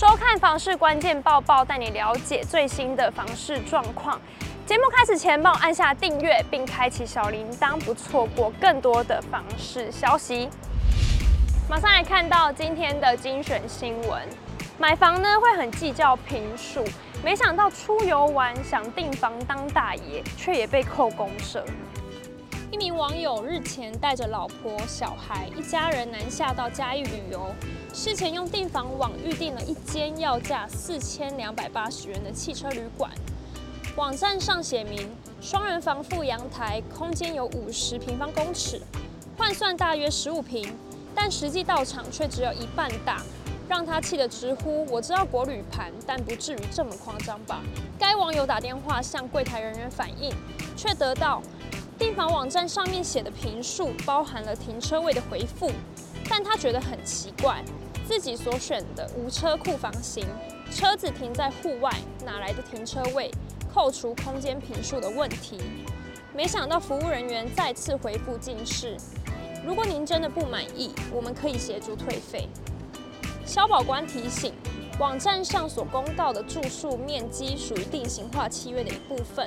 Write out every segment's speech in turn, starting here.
收看房市关键报报，带你了解最新的房市状况。节目开始前，帮我按下订阅，并开启小铃铛，不错过更多的房市消息。马上来看到今天的精选新闻。买房呢会很计较平数，没想到出游玩想订房当大爷，却也被扣公设。一名网友日前带着老婆、小孩一家人南下到嘉义旅游，事前用订房网预订了一间要价四千两百八十元的汽车旅馆。网站上写明双人房附阳台，空间有五十平方公尺，换算大约十五平，但实际到场却只有一半大，让他气得直呼：“我知道国旅盘，但不至于这么夸张吧？”该网友打电话向柜台人员反映，却得到。订房网站上面写的坪数包含了停车位的回复，但他觉得很奇怪，自己所选的无车库房型，车子停在户外，哪来的停车位？扣除空间坪数的问题。没想到服务人员再次回复近视：如果您真的不满意，我们可以协助退费。消保官提醒，网站上所公告的住宿面积属于定型化契约的一部分。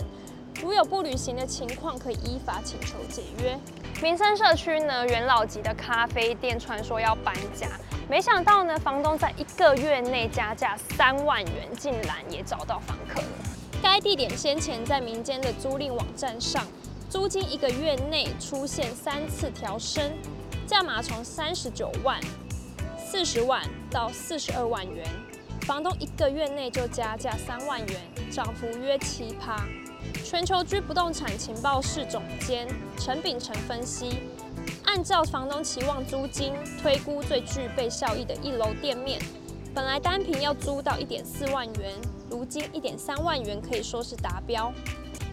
如有不履行的情况，可以依法请求解约。民生社区呢，元老级的咖啡店传说要搬家，没想到呢，房东在一个月内加价三万元，竟然也找到房客了。该地点先前在民间的租赁网站上，租金一个月内出现三次调升，价码从三十九万、四十万到四十二万元，房东一个月内就加价三万元，涨幅约七趴。全球居不动产情报室总监陈秉成分析，按照房东期望租金推估，最具备效益的一楼店面，本来单坪要租到一点四万元，如今一点三万元可以说是达标，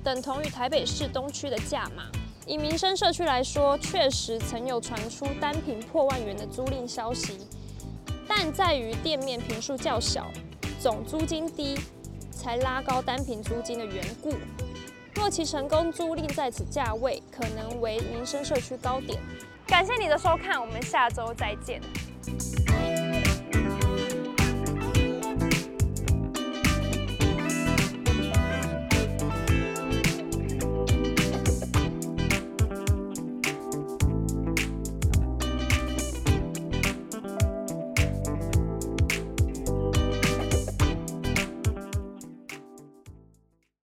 等同于台北市东区的价码。以民生社区来说，确实曾有传出单坪破万元的租赁消息，但在于店面平数较小，总租金低，才拉高单品租金的缘故。若其成功租赁在此价位，可能为民生社区高点。感谢你的收看，我们下周再见。